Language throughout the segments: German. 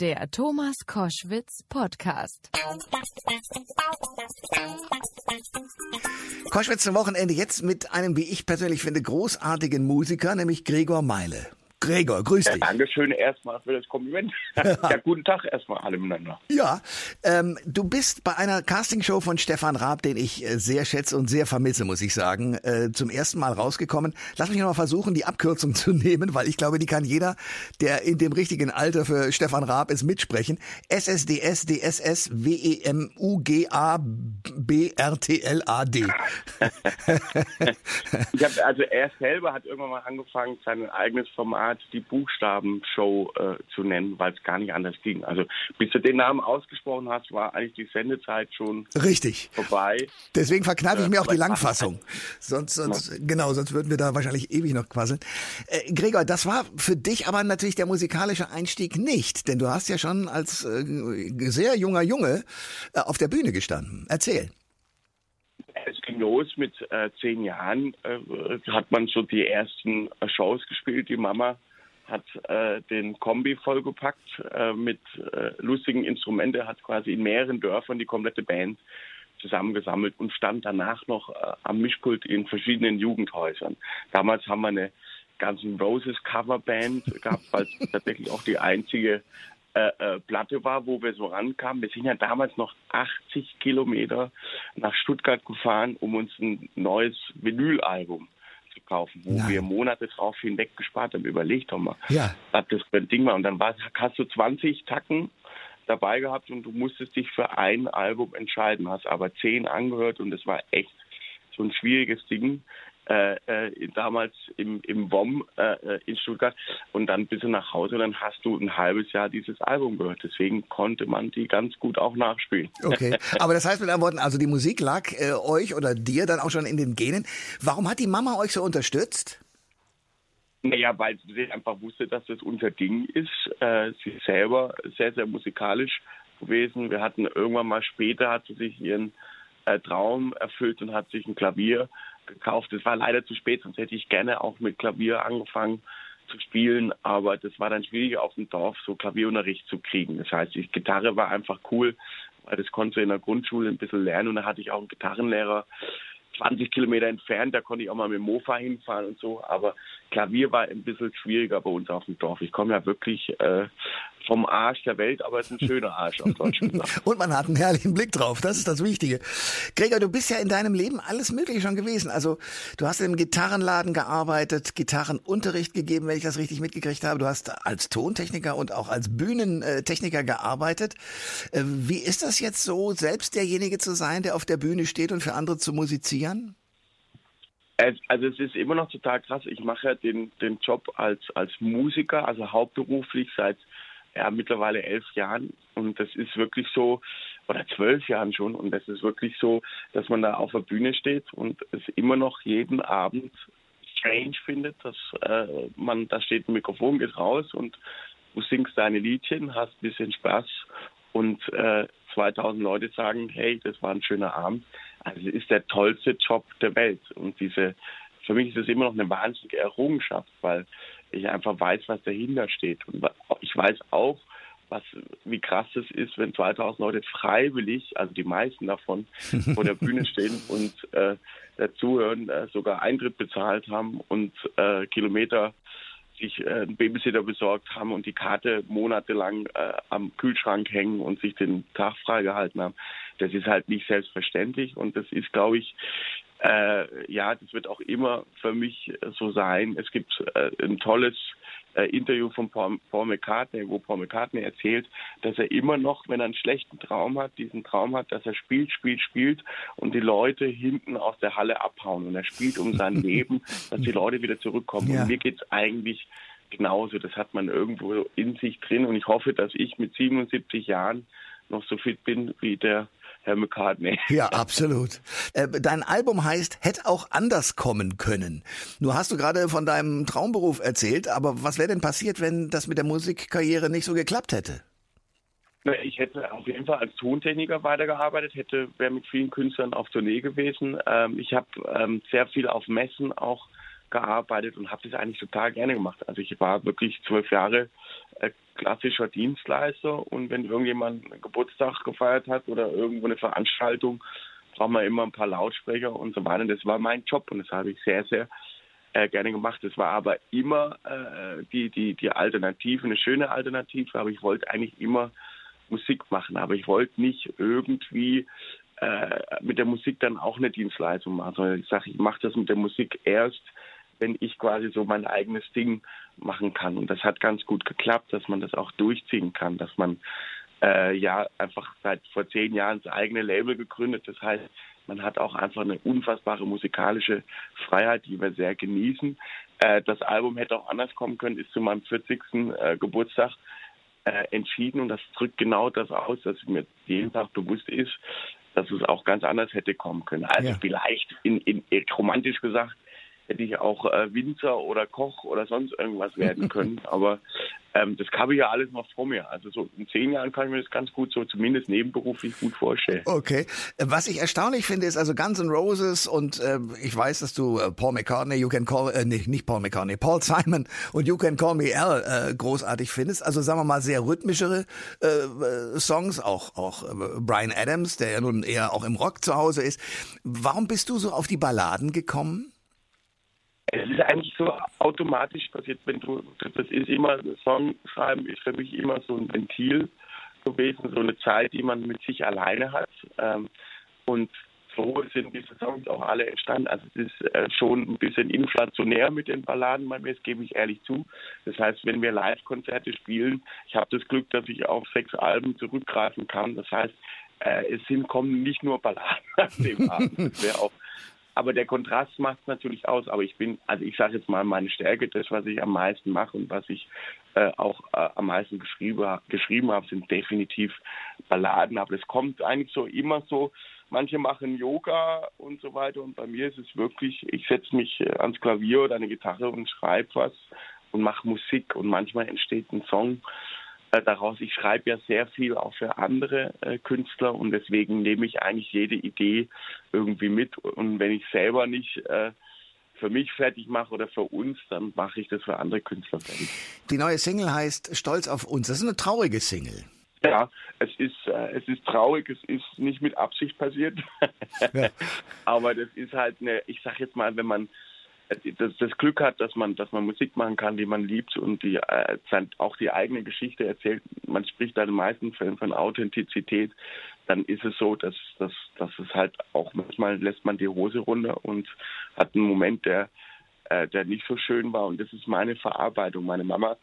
Der Thomas Koschwitz Podcast. Koschwitz zum Wochenende jetzt mit einem, wie ich persönlich finde, großartigen Musiker, nämlich Gregor Meile. Gregor, grüß dich. Ja, Dankeschön erstmal für das Kompliment. ja, guten Tag erstmal alle miteinander. Ja, ähm, du bist bei einer Castingshow von Stefan Raab, den ich äh, sehr schätze und sehr vermisse, muss ich sagen, äh, zum ersten Mal rausgekommen. Lass mich noch mal versuchen, die Abkürzung zu nehmen, weil ich glaube, die kann jeder, der in dem richtigen Alter für Stefan Raab ist, mitsprechen. SSDS DSS WEMUGA BRTLAD. ich hab, also er selber hat irgendwann mal angefangen, sein eigenes Format Art die Buchstabenshow äh, zu nennen, weil es gar nicht anders ging. Also bis du den Namen ausgesprochen hast, war eigentlich die Sendezeit schon Richtig. vorbei. Deswegen verkneife ich mir auch die Langfassung. Sonst, sonst genau, sonst würden wir da wahrscheinlich ewig noch quasseln. Äh, Gregor, das war für dich aber natürlich der musikalische Einstieg nicht, denn du hast ja schon als äh, sehr junger Junge äh, auf der Bühne gestanden. Erzähl es ging los mit äh, zehn Jahren, äh, hat man so die ersten äh, Shows gespielt. Die Mama hat äh, den Kombi vollgepackt äh, mit äh, lustigen Instrumenten, hat quasi in mehreren Dörfern die komplette Band zusammengesammelt und stand danach noch am Mischpult in verschiedenen Jugendhäusern. Damals haben wir eine ganzen Roses Coverband gehabt, weil es tatsächlich auch die einzige äh, äh, Platte war, wo wir so rankamen. Wir sind ja damals noch 80 Kilometer nach Stuttgart gefahren, um uns ein neues Vinylalbum kaufen, wo Nein. wir Monate drauf hinweg gespart haben. Überlegt doch mal, ja. was das für ein Ding war. Und dann war, hast du 20 Tacken dabei gehabt und du musstest dich für ein Album entscheiden, hast aber zehn angehört und es war echt so ein schwieriges Ding damals im, im WOM äh, äh, in Stuttgart und dann bist du nach Hause und dann hast du ein halbes Jahr dieses Album gehört. Deswegen konnte man die ganz gut auch nachspielen. Okay, aber das heißt mit anderen Worten, also die Musik lag äh, euch oder dir dann auch schon in den Genen. Warum hat die Mama euch so unterstützt? Naja, weil sie einfach wusste, dass das unser Ding ist. Äh, sie ist selber sehr, sehr musikalisch gewesen. Wir hatten irgendwann mal später, hat sie sich ihren äh, Traum erfüllt und hat sich ein Klavier gekauft. Das war leider zu spät, sonst hätte ich gerne auch mit Klavier angefangen zu spielen, aber das war dann schwieriger auf dem Dorf, so Klavierunterricht zu kriegen. Das heißt, die Gitarre war einfach cool, weil das konnte in der Grundschule ein bisschen lernen und da hatte ich auch einen Gitarrenlehrer, 20 Kilometer entfernt, da konnte ich auch mal mit dem Mofa hinfahren und so. Aber Klavier war ein bisschen schwieriger bei uns auf dem Dorf. Ich komme ja wirklich äh, vom Arsch der Welt, aber es ist ein schöner Arsch auf Deutsch. Und man hat einen herrlichen Blick drauf, das ist das Wichtige. Gregor, du bist ja in deinem Leben alles Mögliche schon gewesen. Also du hast im Gitarrenladen gearbeitet, Gitarrenunterricht gegeben, wenn ich das richtig mitgekriegt habe. Du hast als Tontechniker und auch als Bühnentechniker gearbeitet. Äh, wie ist das jetzt so, selbst derjenige zu sein, der auf der Bühne steht und für andere zu musizieren? Also es ist immer noch total krass. Ich mache den, den Job als, als Musiker, also hauptberuflich seit ja, mittlerweile elf Jahren. Und das ist wirklich so, oder zwölf Jahren schon. Und das ist wirklich so, dass man da auf der Bühne steht und es immer noch jeden Abend strange findet, dass äh, man, da steht ein Mikrofon, geht raus und du singst deine Liedchen, hast ein bisschen Spaß und äh, 2000 Leute sagen, hey, das war ein schöner Abend. Also es ist der tollste Job der Welt. Und diese, für mich ist es immer noch eine wahnsinnige Errungenschaft, weil ich einfach weiß, was dahinter steht. Und ich weiß auch, was, wie krass es ist, wenn 2000 Leute freiwillig, also die meisten davon, vor der Bühne stehen und äh, dazuhören, äh, sogar Eintritt bezahlt haben und äh, Kilometer sich äh, einen Babysitter besorgt haben und die Karte monatelang äh, am Kühlschrank hängen und sich den Tag freigehalten haben. Das ist halt nicht selbstverständlich und das ist, glaube ich, äh, ja, das wird auch immer für mich so sein. Es gibt äh, ein tolles Interview von Paul, McCartney, wo Paul McCartney erzählt, dass er immer noch, wenn er einen schlechten Traum hat, diesen Traum hat, dass er spielt, spielt, spielt und die Leute hinten aus der Halle abhauen. Und er spielt um sein Leben, dass die Leute wieder zurückkommen. Ja. Und mir geht's eigentlich genauso. Das hat man irgendwo in sich drin. Und ich hoffe, dass ich mit 77 Jahren noch so fit bin wie der Herr McCartney. Ja, absolut. Äh, dein Album heißt Hätte auch anders kommen können. Nur hast du gerade von deinem Traumberuf erzählt, aber was wäre denn passiert, wenn das mit der Musikkarriere nicht so geklappt hätte? Ich hätte auf jeden Fall als Tontechniker weitergearbeitet, hätte wäre mit vielen Künstlern auf Tournee gewesen. Ähm, ich habe ähm, sehr viel auf Messen auch gearbeitet und habe das eigentlich total gerne gemacht. Also ich war wirklich zwölf Jahre äh, klassischer Dienstleister und wenn irgendjemand Geburtstag gefeiert hat oder irgendwo eine Veranstaltung, braucht man immer ein paar Lautsprecher und so weiter. Das war mein Job und das habe ich sehr, sehr äh, gerne gemacht. Das war aber immer äh, die, die, die Alternative, eine schöne Alternative, aber ich wollte eigentlich immer Musik machen, aber ich wollte nicht irgendwie äh, mit der Musik dann auch eine Dienstleistung machen, ich sage, ich mache das mit der Musik erst, wenn ich quasi so mein eigenes Ding machen kann. Und das hat ganz gut geklappt, dass man das auch durchziehen kann, dass man äh, ja einfach seit vor zehn Jahren das eigene Label gegründet. Das heißt, man hat auch einfach eine unfassbare musikalische Freiheit, die wir sehr genießen. Äh, das Album hätte auch anders kommen können, ist zu meinem 40. Äh, Geburtstag äh, entschieden und das drückt genau das aus, dass mir jeden Tag bewusst ist, dass es auch ganz anders hätte kommen können. Also ja. vielleicht in, in, romantisch gesagt hätte ich auch äh, Winzer oder Koch oder sonst irgendwas werden können. Aber ähm, das habe ich ja alles noch vor mir. Also so in zehn Jahren kann ich mir das ganz gut so zumindest nebenberuflich gut vorstellen. Okay. Was ich erstaunlich finde, ist also Guns N' Roses und äh, ich weiß, dass du äh, Paul McCartney, You Can Call, äh, nee, nicht Paul McCartney, Paul Simon und You Can Call Me Al äh, großartig findest. Also sagen wir mal sehr rhythmischere äh, äh Songs, auch auch äh, Brian Adams, der ja nun eher auch im Rock zu Hause ist. Warum bist du so auf die Balladen gekommen? Es ist eigentlich so automatisch passiert, wenn du, das ist immer, Song schreiben ist für mich immer so ein Ventil gewesen, so eine Zeit, die man mit sich alleine hat. Ähm, und so sind diese Songs auch alle entstanden. Also es ist äh, schon ein bisschen inflationär mit den Balladen das gebe ich ehrlich zu. Das heißt, wenn wir Live-Konzerte spielen, ich habe das Glück, dass ich auf sechs Alben zurückgreifen kann. Das heißt, äh, es sind, kommen nicht nur Balladen an dem Abend. Das wäre auch aber der Kontrast macht es natürlich aus. Aber ich bin, also ich sage jetzt mal, meine Stärke, das, was ich am meisten mache und was ich äh, auch äh, am meisten geschrieben, geschrieben habe, sind definitiv Balladen. Aber es kommt eigentlich so immer so, manche machen Yoga und so weiter. Und bei mir ist es wirklich, ich setze mich äh, ans Klavier oder eine Gitarre und schreibe was und mache Musik. Und manchmal entsteht ein Song daraus. Ich schreibe ja sehr viel auch für andere äh, Künstler und deswegen nehme ich eigentlich jede Idee irgendwie mit. Und wenn ich selber nicht äh, für mich fertig mache oder für uns, dann mache ich das für andere Künstler fertig. Die neue Single heißt Stolz auf uns. Das ist eine traurige Single. Ja, es ist, äh, es ist traurig, es ist nicht mit Absicht passiert. Ja. Aber das ist halt eine, ich sag jetzt mal, wenn man das, das Glück hat, dass man, dass man Musik machen kann, die man liebt und die äh, auch die eigene Geschichte erzählt. Man spricht da in den meisten Fällen von Authentizität. Dann ist es so, dass, dass, dass es halt auch manchmal lässt man die Hose runter und hat einen Moment, der, äh, der nicht so schön war. Und das ist meine Verarbeitung. Meine Mama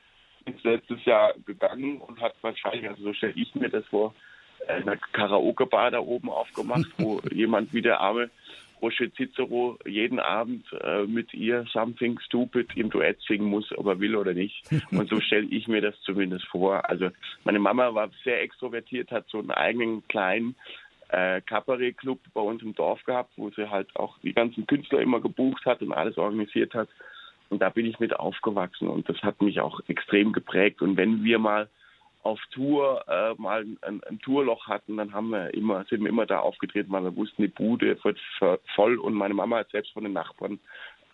ist letztes Jahr gegangen und hat wahrscheinlich, also so stelle ich mir das vor, eine Karaoke-Bar da oben aufgemacht, wo jemand wie der arme Roger Cicero jeden Abend äh, mit ihr Something Stupid im Duett singen muss, ob er will oder nicht. Und so stelle ich mir das zumindest vor. Also meine Mama war sehr extrovertiert, hat so einen eigenen kleinen äh, Cabaret-Club bei uns im Dorf gehabt, wo sie halt auch die ganzen Künstler immer gebucht hat und alles organisiert hat. Und da bin ich mit aufgewachsen und das hat mich auch extrem geprägt. Und wenn wir mal auf Tour äh, mal ein, ein, Tourloch hatten, dann haben wir immer, sind wir immer da aufgetreten, weil wir wussten, die Bude wird voll und meine Mama hat selbst von den Nachbarn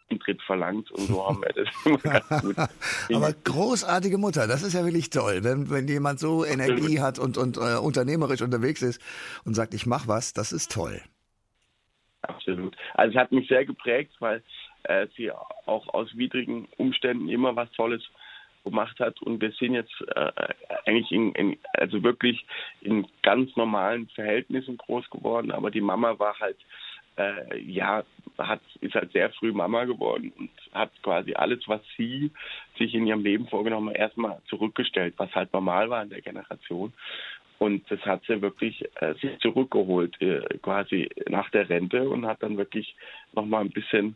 Eintritt verlangt und so haben wir das immer ganz gut. Aber großartige Mutter, das ist ja wirklich toll, wenn, wenn jemand so Energie hat und, und äh, unternehmerisch unterwegs ist und sagt, ich mach was, das ist toll. Absolut. Also es hat mich sehr geprägt, weil äh, sie auch aus widrigen Umständen immer was Tolles gemacht hat. Und wir sind jetzt äh, eigentlich in, in, also wirklich in ganz normalen Verhältnissen groß geworden. Aber die Mama war halt, äh, ja, hat, ist halt sehr früh Mama geworden und hat quasi alles, was sie sich in ihrem Leben vorgenommen hat, erstmal zurückgestellt, was halt normal war in der Generation. Und das hat sie wirklich äh, sich zurückgeholt, äh, quasi nach der Rente und hat dann wirklich nochmal ein bisschen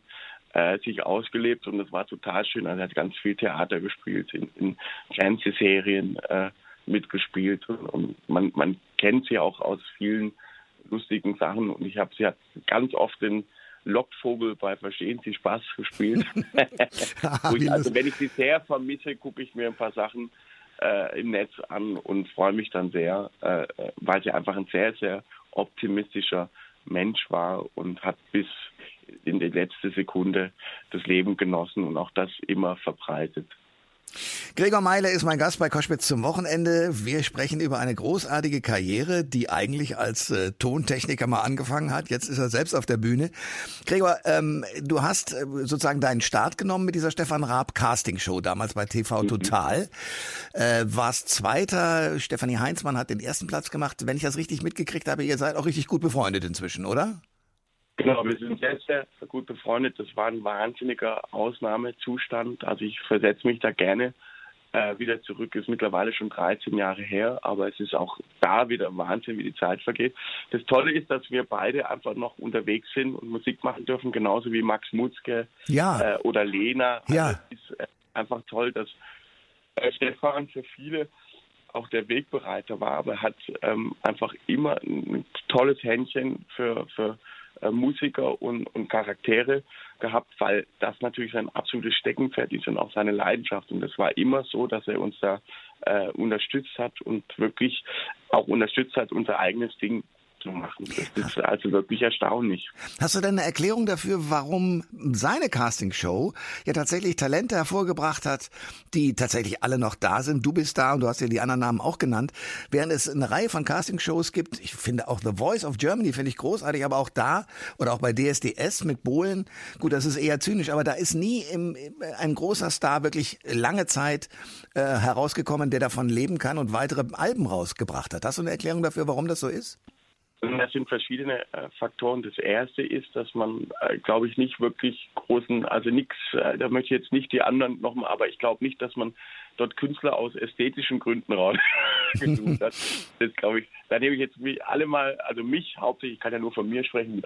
äh, sich ausgelebt und es war total schön. Also er hat ganz viel Theater gespielt, in, in Fernsehserien äh, mitgespielt und, und man, man kennt sie auch aus vielen lustigen Sachen und ich habe sie hat ganz oft den Lockvogel bei Verstehen Sie Spaß gespielt. ich, also wenn ich sie sehr vermisse, gucke ich mir ein paar Sachen äh, im Netz an und freue mich dann sehr, äh, weil sie einfach ein sehr, sehr optimistischer Mensch war und hat bis in die letzte Sekunde das Leben genossen und auch das immer verbreitet. Gregor Meile ist mein Gast bei Koschwitz zum Wochenende. Wir sprechen über eine großartige Karriere, die eigentlich als äh, Tontechniker mal angefangen hat. Jetzt ist er selbst auf der Bühne. Gregor, ähm, du hast äh, sozusagen deinen Start genommen mit dieser Stefan Raab Casting Show damals bei TV mhm. Total. Äh, warst Zweiter. Stefanie Heinzmann hat den ersten Platz gemacht. Wenn ich das richtig mitgekriegt habe, ihr seid auch richtig gut befreundet inzwischen, oder? Genau, wir sind sehr, sehr gut befreundet. Das war ein wahnsinniger Ausnahmezustand. Also ich versetze mich da gerne äh, wieder zurück. Ist mittlerweile schon 13 Jahre her, aber es ist auch da wieder Wahnsinn, wie die Zeit vergeht. Das Tolle ist, dass wir beide einfach noch unterwegs sind und Musik machen dürfen, genauso wie Max Mutzke ja. äh, oder Lena. Ja. Also es ist äh, einfach toll, dass äh, Stefan für viele auch der Wegbereiter war, aber er hat ähm, einfach immer ein tolles Händchen für, für äh, Musiker und, und Charaktere gehabt, weil das natürlich sein absolutes Steckenpferd ist und auch seine Leidenschaft. Und es war immer so, dass er uns da äh, unterstützt hat und wirklich auch unterstützt hat, unser eigenes Ding zu machen. Das ist also wirklich erstaunlich. Hast du denn eine Erklärung dafür, warum seine Castingshow ja tatsächlich Talente hervorgebracht hat, die tatsächlich alle noch da sind? Du bist da und du hast ja die anderen Namen auch genannt. Während es eine Reihe von Castingshows gibt, ich finde auch The Voice of Germany finde ich großartig, aber auch da oder auch bei DSDS mit Bohlen, gut, das ist eher zynisch, aber da ist nie im, ein großer Star wirklich lange Zeit äh, herausgekommen, der davon leben kann und weitere Alben rausgebracht hat. Hast du eine Erklärung dafür, warum das so ist? Das sind verschiedene äh, Faktoren. Das erste ist, dass man, äh, glaube ich, nicht wirklich großen, also nichts, äh, da möchte ich jetzt nicht die anderen nochmal, aber ich glaube nicht, dass man dort Künstler aus ästhetischen Gründen rausgesucht hat. Das glaube ich, da nehme ich jetzt alle mal, also mich hauptsächlich, ich kann ja nur von mir sprechen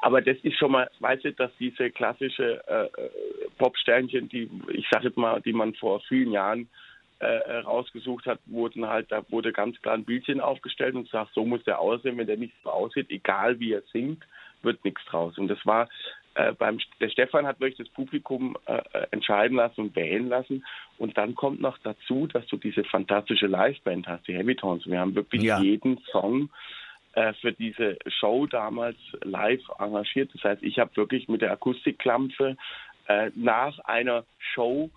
aber das ist schon mal, weißt du, dass diese klassische äh Popsternchen, die, ich sage jetzt mal, die man vor vielen Jahren äh, äh, rausgesucht hat, wurden halt, da wurde ganz klar ein Bildchen aufgestellt und sagt, so muss der aussehen. Wenn der nicht so aussieht, egal wie er singt, wird nichts draus. Und das war äh, beim der Stefan hat wirklich das Publikum äh, äh, entscheiden lassen und wählen lassen. Und dann kommt noch dazu, dass du diese fantastische Liveband hast, die Heavy Tones. Wir haben wirklich ja. jeden Song äh, für diese Show damals live arrangiert. Das heißt, ich habe wirklich mit der Akustikklampe äh, nach einer Show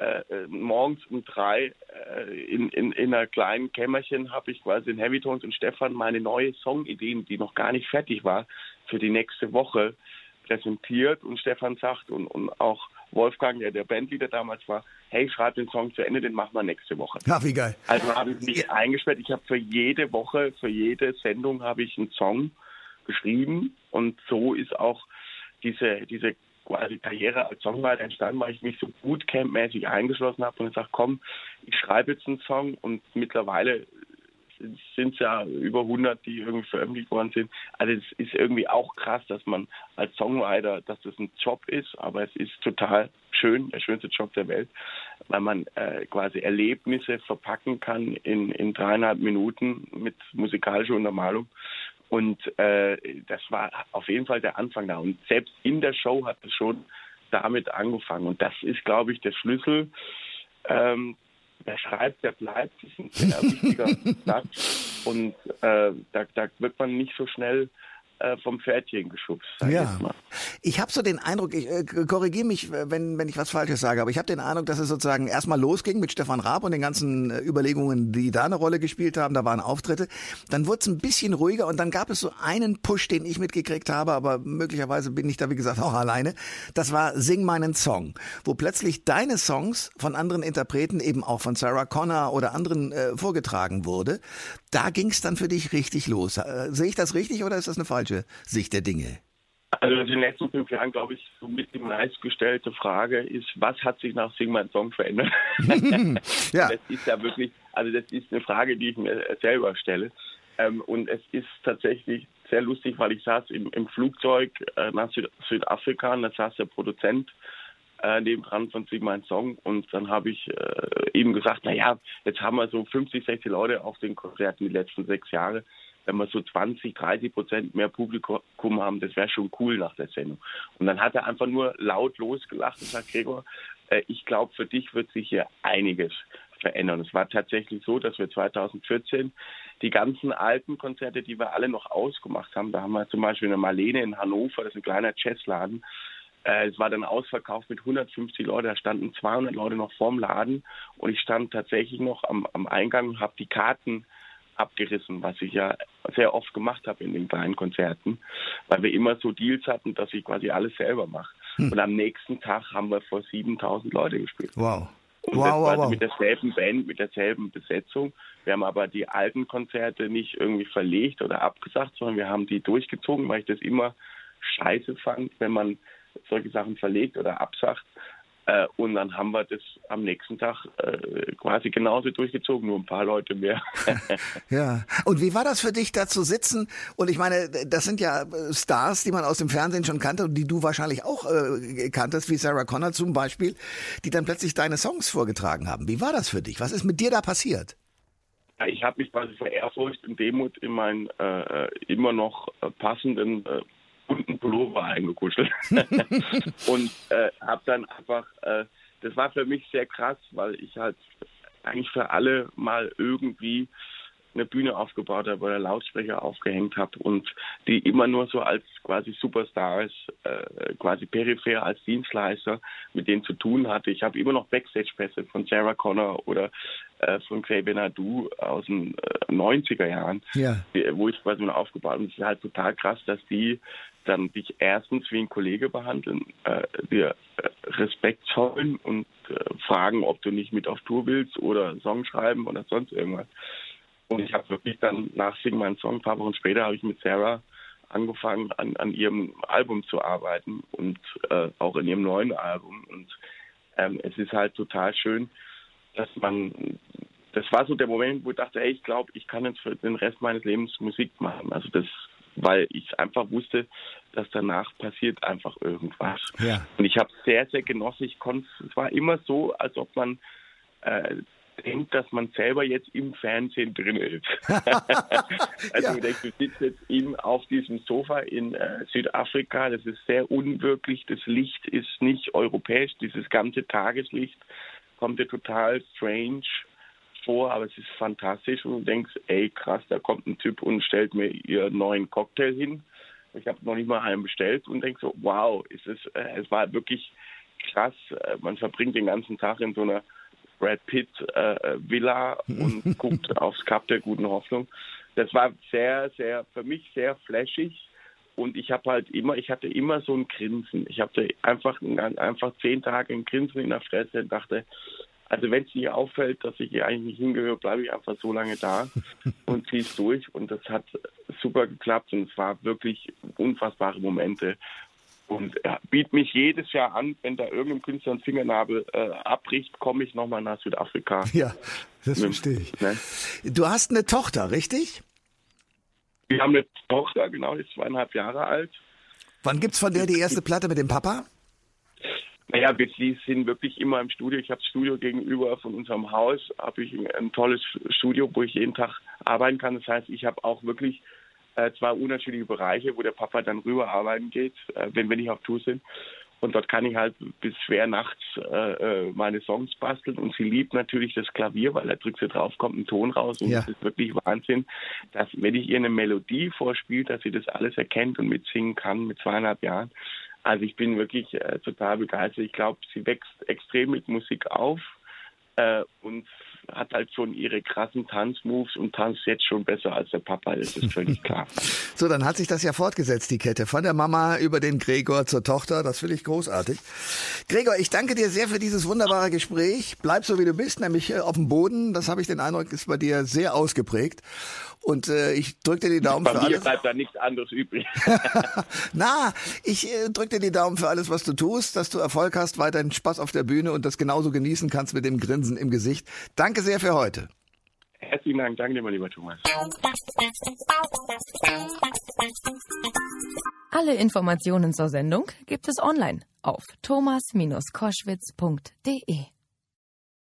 äh, äh, morgens um drei äh, in, in, in einer kleinen Kämmerchen habe ich quasi in Heavy Tones und Stefan meine neue Songideen, die noch gar nicht fertig war, für die nächste Woche präsentiert und Stefan sagt und, und auch Wolfgang, der der Bandleader damals war, hey, schreib den Song zu Ende, den machen wir nächste Woche. Ach, wie geil. Also habe ich mich ja. eingesperrt. Ich habe für jede Woche, für jede Sendung habe ich einen Song geschrieben und so ist auch diese, diese quasi Karriere als Songwriter entstanden, weil ich mich so bootcamp-mäßig eingeschlossen habe und gesagt, komm, ich schreibe jetzt einen Song und mittlerweile sind es ja über 100, die irgendwie veröffentlicht worden sind. Also es ist irgendwie auch krass, dass man als Songwriter, dass das ein Job ist, aber es ist total schön, der schönste Job der Welt, weil man äh, quasi Erlebnisse verpacken kann in, in dreieinhalb Minuten mit musikalischer Untermalung und äh, das war auf jeden Fall der Anfang da. Und selbst in der Show hat es schon damit angefangen. Und das ist, glaube ich, der Schlüssel. Ähm, wer schreibt, der bleibt. Ist ein sehr wichtiger Satz. Und äh, da, da wird man nicht so schnell äh, vom Pferdchen geschubst. Ja. Ich habe so den Eindruck, ich äh, korrigiere mich, wenn, wenn ich was Falsches sage, aber ich habe den Eindruck, dass es sozusagen erstmal losging mit Stefan Raab und den ganzen äh, Überlegungen, die da eine Rolle gespielt haben. Da waren Auftritte. Dann wurde es ein bisschen ruhiger und dann gab es so einen Push, den ich mitgekriegt habe, aber möglicherweise bin ich da, wie gesagt, auch alleine. Das war Sing meinen Song, wo plötzlich deine Songs von anderen Interpreten, eben auch von Sarah Connor oder anderen äh, vorgetragen wurde. Da ging es dann für dich richtig los. Äh, sehe ich das richtig oder ist das eine falsche? Falsche Sicht der Dinge? Also in den letzten fünf Jahren, glaube ich, so mit die meistgestellte Frage ist, was hat sich nach Sing mein Song verändert? ja. Das ist ja wirklich, also das ist eine Frage, die ich mir selber stelle. Ähm, und es ist tatsächlich sehr lustig, weil ich saß im, im Flugzeug äh, nach Süd Südafrika und da saß der Produzent äh, nebendran von Sing mein Song und dann habe ich äh, eben gesagt, naja, jetzt haben wir so 50, 60 Leute auf den Konzerten die letzten sechs Jahre wenn wir so 20, 30 Prozent mehr Publikum haben, das wäre schon cool nach der Sendung. Und dann hat er einfach nur laut losgelacht und sagt, Gregor, äh, ich glaube, für dich wird sich hier einiges verändern. Es war tatsächlich so, dass wir 2014 die ganzen alten Konzerte, die wir alle noch ausgemacht haben, da haben wir zum Beispiel eine Marlene in Hannover, das ist ein kleiner Jazzladen, Äh, es war dann ausverkauft mit 150 Leuten, da standen 200 Leute noch vorm Laden und ich stand tatsächlich noch am, am Eingang und habe die Karten abgerissen, was ich ja sehr oft gemacht habe in den kleinen Konzerten, weil wir immer so Deals hatten, dass ich quasi alles selber mache. Hm. Und am nächsten Tag haben wir vor 7000 Leute gespielt. Wow. Und wow, das wow, war wow. mit derselben Band, mit derselben Besetzung. Wir haben aber die alten Konzerte nicht irgendwie verlegt oder abgesagt, sondern wir haben die durchgezogen, weil ich das immer scheiße fand, wenn man solche Sachen verlegt oder absagt. Äh, und dann haben wir das am nächsten Tag äh, quasi genauso durchgezogen, nur ein paar Leute mehr. Ja. Und wie war das für dich, da zu sitzen? Und ich meine, das sind ja äh, Stars, die man aus dem Fernsehen schon kannte und die du wahrscheinlich auch kanntest, wie Sarah Connor zum Beispiel, die dann plötzlich deine Songs vorgetragen haben. Wie war das für dich? Was ist mit dir da passiert? Ich habe mich quasi vor Ehrfurcht und Demut in meinen äh, immer noch passenden äh, bunten Pullover eingekuschelt und äh, habe dann einfach, äh, das war für mich sehr krass, weil ich halt eigentlich für alle mal irgendwie eine Bühne aufgebaut habe oder Lautsprecher aufgehängt habe und die immer nur so als quasi Superstars, äh, quasi peripher als Dienstleister mit denen zu tun hatte. Ich habe immer noch Backstage-Pässe von Sarah Connor oder von Xavier Nadu aus den äh, 90er Jahren, Ja. wo ich quasi nur aufgebaut habe. Und es ist halt total krass, dass die dann dich erstens wie ein Kollege behandeln, äh, dir äh, Respekt zollen und äh, fragen, ob du nicht mit auf Tour willst oder Song schreiben oder sonst irgendwas. Und ich habe wirklich dann nach Sing meinen Song, ein paar Wochen später, habe ich mit Sarah angefangen, an, an ihrem Album zu arbeiten und äh, auch in ihrem neuen Album. Und ähm, es ist halt total schön, dass man, das war so der Moment, wo ich dachte, ey, ich glaube, ich kann jetzt für den Rest meines Lebens Musik machen. Also das, weil ich einfach wusste, dass danach passiert einfach irgendwas. Ja. Und ich habe sehr, sehr genossen. Ich konnte, es war immer so, als ob man äh, denkt, dass man selber jetzt im Fernsehen drin ist. also Ja. du denkst, du sitzt jetzt in, auf diesem Sofa in äh, Südafrika, das ist sehr unwirklich, das Licht ist nicht europäisch, dieses ganze Tageslicht kommt dir total strange vor, aber es ist fantastisch und du denkst, ey krass, da kommt ein Typ und stellt mir ihren neuen Cocktail hin. Ich habe noch nicht mal einen bestellt und denk so, wow, ist es, äh, es war wirklich krass. Äh, man verbringt den ganzen Tag in so einer Brad Pitt äh, Villa und guckt aufs Kap der guten Hoffnung. Das war sehr, sehr, für mich sehr flashig. Und ich habe halt immer, ich hatte immer so ein Grinsen. Ich hatte einfach, einfach zehn Tage ein Grinsen in der Fresse und dachte, also wenn es nicht auffällt, dass ich hier eigentlich nicht hingehöre, bleibe ich einfach so lange da und ziehe es durch. Und das hat super geklappt und es war wirklich unfassbare Momente. Und ja, biet mich jedes Jahr an, wenn da irgendein Künstler einen Fingernabel äh, abbricht, komme ich nochmal nach Südafrika. Ja, das verstehe ich. Ne? Du hast eine Tochter, richtig? Wir haben eine Tochter, genau, die ist zweieinhalb Jahre alt. Wann gibt's von der die erste Platte mit dem Papa? Naja, wir sind wirklich immer im Studio. Ich habe das Studio gegenüber von unserem Haus, habe ich ein, ein tolles Studio, wo ich jeden Tag arbeiten kann. Das heißt, ich habe auch wirklich äh, zwei unterschiedliche Bereiche, wo der Papa dann rüber arbeiten geht, äh, wenn wir nicht auf Tour sind. Und dort kann ich halt bis schwer nachts äh, äh, meine Songs basteln. Und sie liebt natürlich das Klavier, weil da drückt sie drauf, kommt ein Ton raus. Und Ja. es ist wirklich Wahnsinn, dass wenn ich ihr eine Melodie vorspiele, dass sie das alles erkennt und mitsingen kann mit zweieinhalb Jahren. Also ich bin wirklich äh, total begeistert. Ich glaube, sie wächst extrem mit Musik auf äh, und hat halt schon ihre krassen Tanzmoves und tanzt jetzt schon besser als der Papa, das ist völlig klar. So, dann hat sich das ja fortgesetzt, die Kette. Von der Mama über den Gregor zur Tochter. Das finde ich großartig. Gregor, ich danke dir sehr für dieses wunderbare Gespräch. Bleib so, wie du bist, nämlich äh, auf dem Boden. Das habe ich den Eindruck, ist bei dir sehr ausgeprägt. Und äh, ich drücke dir die Daumen Bei für mir alles. bleibt da nichts anderes übrig. Na, ich äh, drücke dir die Daumen für alles, was du tust, dass du Erfolg hast, weiterhin Spaß auf der Bühne und das genauso genießen kannst mit dem Grinsen im Gesicht. Danke sehr für heute. Herzlichen Dank, danke dir, mein lieber Thomas. Alle Informationen zur Sendung gibt es online auf thomas-koschwitz.de.